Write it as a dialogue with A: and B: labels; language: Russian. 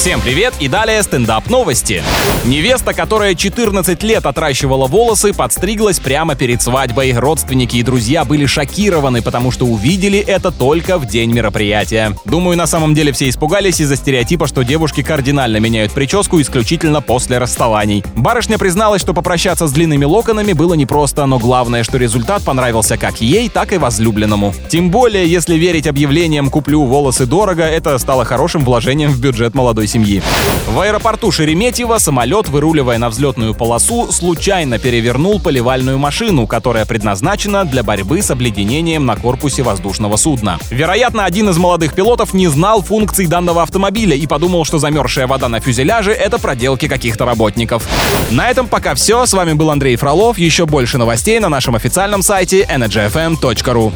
A: Всем привет и далее стендап новости. Невеста, которая 14 лет отращивала волосы, подстриглась прямо перед свадьбой. Родственники и друзья были шокированы, потому что увидели это только в день мероприятия. Думаю, на самом деле все испугались из-за стереотипа, что девушки кардинально меняют прическу исключительно после расставаний. Барышня призналась, что попрощаться с длинными локонами было непросто, но главное, что результат понравился как ей, так и возлюбленному. Тем более, если верить объявлениям «куплю волосы дорого», это стало хорошим вложением в бюджет молодой семьи. В аэропорту Шереметьево самолет, выруливая на взлетную полосу, случайно перевернул поливальную машину, которая предназначена для борьбы с обледенением на корпусе воздушного судна. Вероятно, один из молодых пилотов не знал функций данного автомобиля и подумал, что замерзшая вода на фюзеляже — это проделки каких-то работников. На этом пока все. С вами был Андрей Фролов. Еще больше новостей на нашем официальном сайте energyfm.ru.